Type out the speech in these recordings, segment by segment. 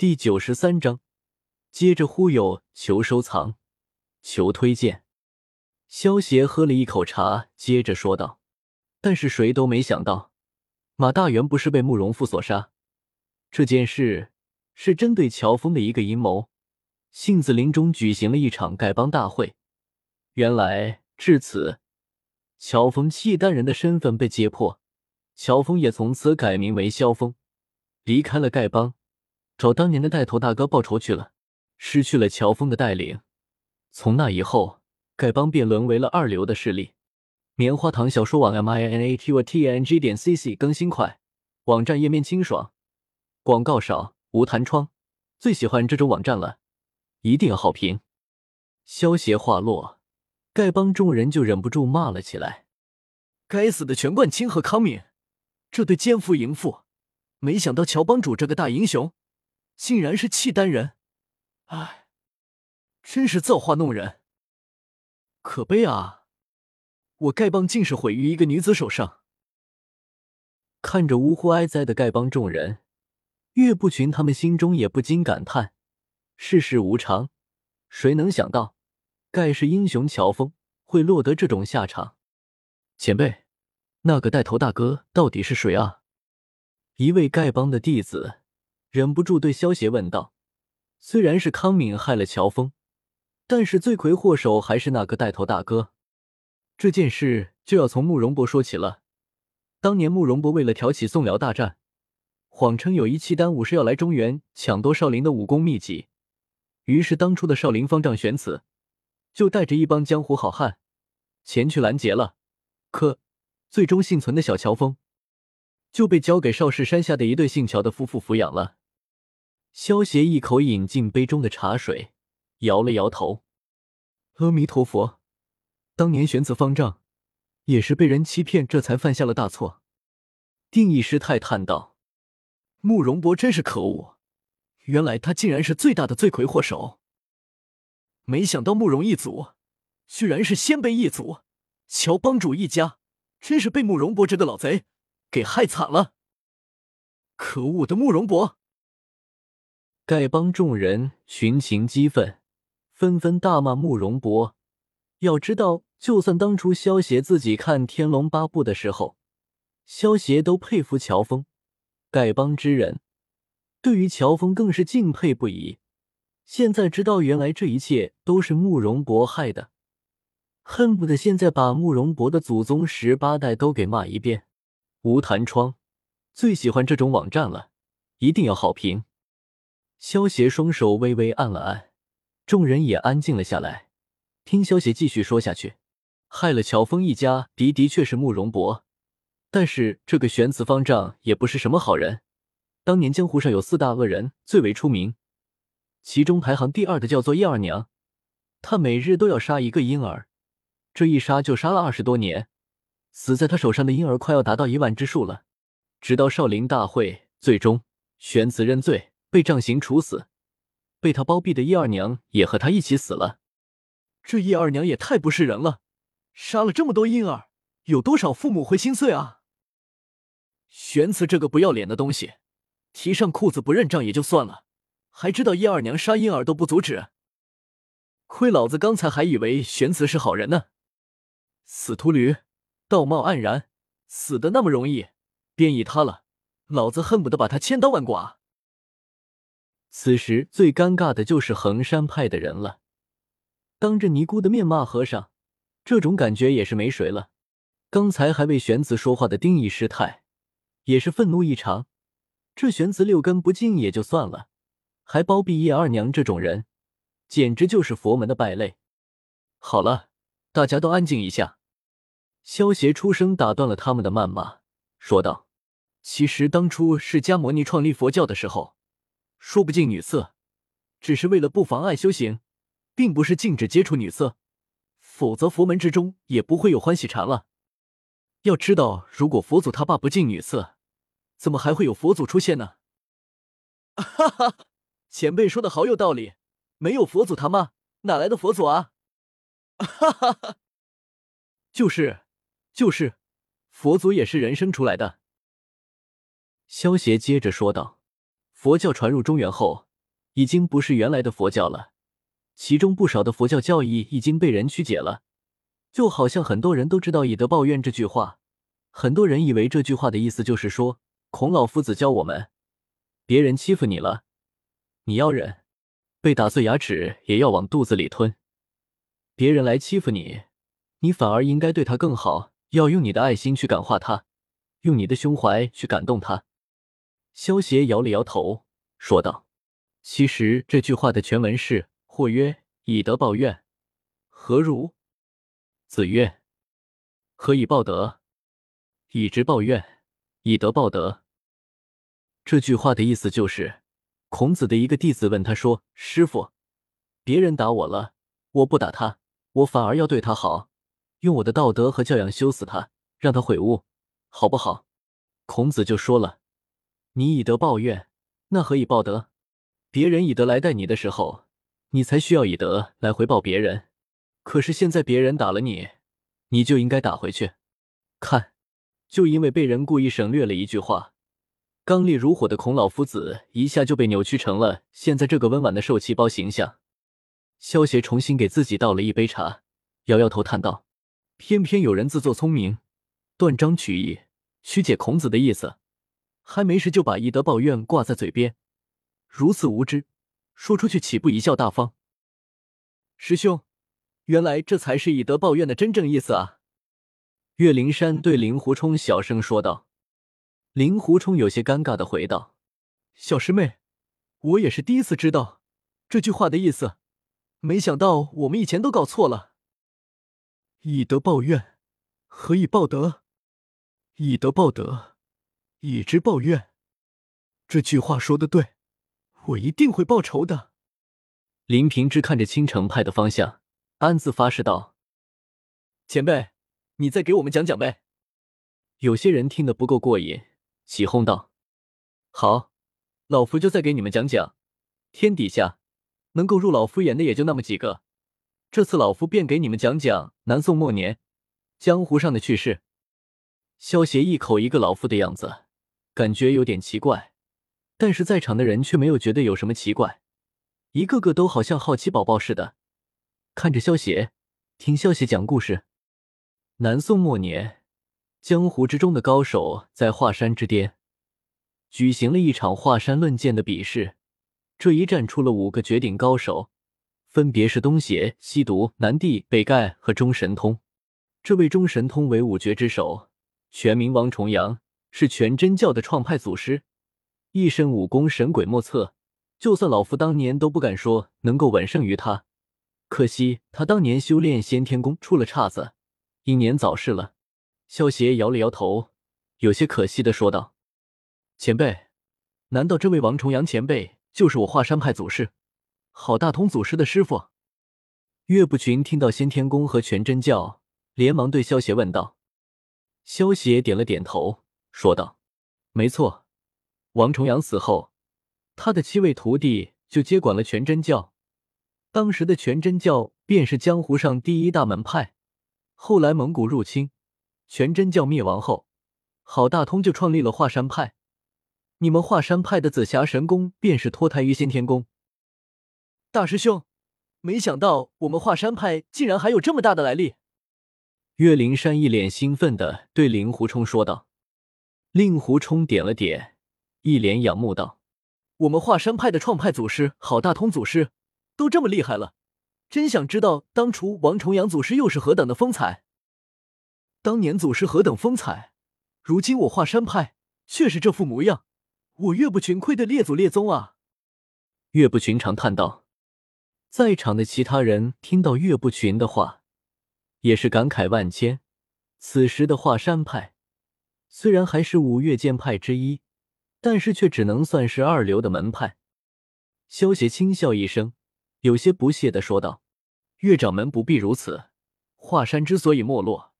第九十三章，接着忽悠，求收藏，求推荐。萧协喝了一口茶，接着说道：“但是谁都没想到，马大元不是被慕容复所杀，这件事是针对乔峰的一个阴谋。杏子林中举行了一场丐帮大会，原来至此，乔峰契丹人的身份被揭破，乔峰也从此改名为萧峰，离开了丐帮，找当年的带头大哥报仇去了。失去了乔峰的带领，从那以后。”丐帮便沦为了二流的势力。棉花糖小说网 m i n a t u t n g 点 c c 更新快，网站页面清爽，广告少，无弹窗，最喜欢这种网站了，一定要好评。萧协话落，丐帮众人就忍不住骂了起来：“该死的全冠清和康敏，这对奸夫淫妇！没想到乔帮主这个大英雄，竟然是契丹人！唉，真是造化弄人。”可悲啊！我丐帮竟是毁于一个女子手上。看着呜呼哀哉的丐帮众人，岳不群他们心中也不禁感叹：世事无常，谁能想到盖世英雄乔峰会落得这种下场？前辈，那个带头大哥到底是谁啊？一位丐帮的弟子忍不住对萧协问道：“虽然是康敏害了乔峰。”但是罪魁祸首还是那个带头大哥。这件事就要从慕容博说起了。当年慕容博为了挑起宋辽大战，谎称有一契丹武士要来中原抢夺少林的武功秘籍，于是当初的少林方丈玄慈就带着一帮江湖好汉前去拦截了。可最终幸存的小乔峰就被交给少室山下的一对姓乔的夫妇抚养了。萧协一口饮尽杯中的茶水。摇了摇头，阿弥陀佛，当年玄子方丈也是被人欺骗，这才犯下了大错。定义师太叹道：“慕容博真是可恶，原来他竟然是最大的罪魁祸首。没想到慕容一族居然是鲜卑一族，乔帮主一家真是被慕容博这个老贼给害惨了。可恶的慕容博！”丐帮众人群情激愤。纷纷大骂慕容博。要知道，就算当初萧协自己看《天龙八部》的时候，萧协都佩服乔峰。丐帮之人对于乔峰更是敬佩不已。现在知道原来这一切都是慕容博害的，恨不得现在把慕容博的祖宗十八代都给骂一遍。无弹窗，最喜欢这种网站了，一定要好评。萧协双手微微按了按。众人也安静了下来，听萧协继续说下去。害了乔峰一家的的确是慕容博，但是这个玄慈方丈也不是什么好人。当年江湖上有四大恶人最为出名，其中排行第二的叫做叶二娘，她每日都要杀一个婴儿，这一杀就杀了二十多年，死在她手上的婴儿快要达到一万之数了。直到少林大会，最终玄慈认罪，被杖刑处死。被他包庇的叶二娘也和他一起死了，这叶二娘也太不是人了，杀了这么多婴儿，有多少父母会心碎啊？玄慈这个不要脸的东西，提上裤子不认账也就算了，还知道叶二娘杀婴儿都不阻止，亏老子刚才还以为玄慈是好人呢！死秃驴，道貌岸然，死的那么容易，便宜他了，老子恨不得把他千刀万剐！此时最尴尬的就是衡山派的人了，当着尼姑的面骂和尚，这种感觉也是没谁了。刚才还为玄子说话的丁义师太，也是愤怒异常。这玄子六根不净也就算了，还包庇叶二娘这种人，简直就是佛门的败类。好了，大家都安静一下。萧协出声打断了他们的谩骂，说道：“其实当初释迦牟尼创立佛教的时候。”说不禁女色，只是为了不妨碍修行，并不是禁止接触女色，否则佛门之中也不会有欢喜禅了。要知道，如果佛祖他爸不禁女色，怎么还会有佛祖出现呢？哈哈，前辈说的好有道理，没有佛祖他妈，哪来的佛祖啊？哈哈哈，就是，就是，佛祖也是人生出来的。萧协接着说道。佛教传入中原后，已经不是原来的佛教了，其中不少的佛教教义已经被人曲解了。就好像很多人都知道“以德报怨”这句话，很多人以为这句话的意思就是说，孔老夫子教我们，别人欺负你了，你要忍，被打碎牙齿也要往肚子里吞；别人来欺负你，你反而应该对他更好，要用你的爱心去感化他，用你的胸怀去感动他。萧协摇了摇头，说道：“其实这句话的全文是‘或曰以德报怨’，何如？”子曰：“何以报德？以直报怨，以德报德。”这句话的意思就是，孔子的一个弟子问他说：“师傅，别人打我了，我不打他，我反而要对他好，用我的道德和教养修死他，让他悔悟，好不好？”孔子就说了：“你以德报怨，那何以报德？别人以德来待你的时候，你才需要以德来回报别人。”可是现在别人打了你，你就应该打回去。看，就因为被人故意省略了一句话，刚烈如火的孔老夫子一下就被扭曲成了现在这个温婉的受气包形象。萧协重新给自己倒了一杯茶，摇摇头叹道：“偏偏有人自作聪明，断章取义，曲解孔子的意思，还没事就把以德报怨挂在嘴边，如此无知，说出去岂不贻笑大方？”师兄。原来这才是以德报怨的真正意思啊！岳灵珊对令狐冲小声说道。令狐冲有些尴尬的回道：“小师妹，我也是第一次知道这句话的意思，没想到我们以前都搞错了。以德报怨，何以报德？以德报德，以直报怨。这句话说的对，我一定会报仇的。”林平之看着青城派的方向。暗自发誓道：“前辈，你再给我们讲讲呗。”有些人听得不够过瘾，起哄道：“好，老夫就再给你们讲讲。天底下能够入老夫眼的也就那么几个，这次老夫便给你们讲讲南宋末年江湖上的趣事。”萧协一口一个老夫的样子，感觉有点奇怪，但是在场的人却没有觉得有什么奇怪，一个个都好像好奇宝宝似的。看着萧协，听萧协讲故事。南宋末年，江湖之中的高手在华山之巅举行了一场华山论剑的比试。这一战出了五个绝顶高手，分别是东邪、西毒、南帝、北丐和中神通。这位中神通为五绝之首，全名王重阳，是全真教的创派祖师，一身武功神鬼莫测，就算老夫当年都不敢说能够稳胜于他。可惜他当年修炼先天功出了岔子，英年早逝了。萧协摇了摇头，有些可惜的说道：“前辈，难道这位王重阳前辈就是我华山派祖师郝大通祖师的师傅？”岳不群听到先天功和全真教，连忙对萧协问道。萧协点了点头，说道：“没错，王重阳死后，他的七位徒弟就接管了全真教。”当时的全真教便是江湖上第一大门派，后来蒙古入侵，全真教灭亡后，郝大通就创立了华山派。你们华山派的紫霞神功便是脱胎于先天功。大师兄，没想到我们华山派竟然还有这么大的来历。岳灵珊一脸兴奋的对令狐冲说道。令狐冲点了点，一脸仰慕道：“我们华山派的创派祖师郝大通祖师。”都这么厉害了，真想知道当初王重阳祖师又是何等的风采。当年祖师何等风采，如今我华山派却是这副模样，我岳不群愧对列祖列宗啊！岳不群长叹道。在场的其他人听到岳不群的话，也是感慨万千。此时的华山派虽然还是五岳剑派之一，但是却只能算是二流的门派。萧协轻笑一声。有些不屑的说道：“岳掌门不必如此。华山之所以没落，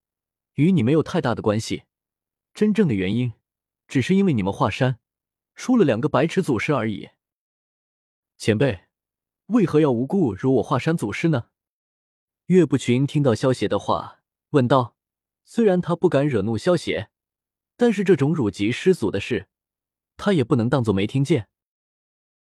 与你没有太大的关系。真正的原因，只是因为你们华山出了两个白痴祖师而已。前辈，为何要无故辱我华山祖师呢？”岳不群听到萧邪的话，问道：“虽然他不敢惹怒萧邪，但是这种辱及师祖的事，他也不能当做没听见。”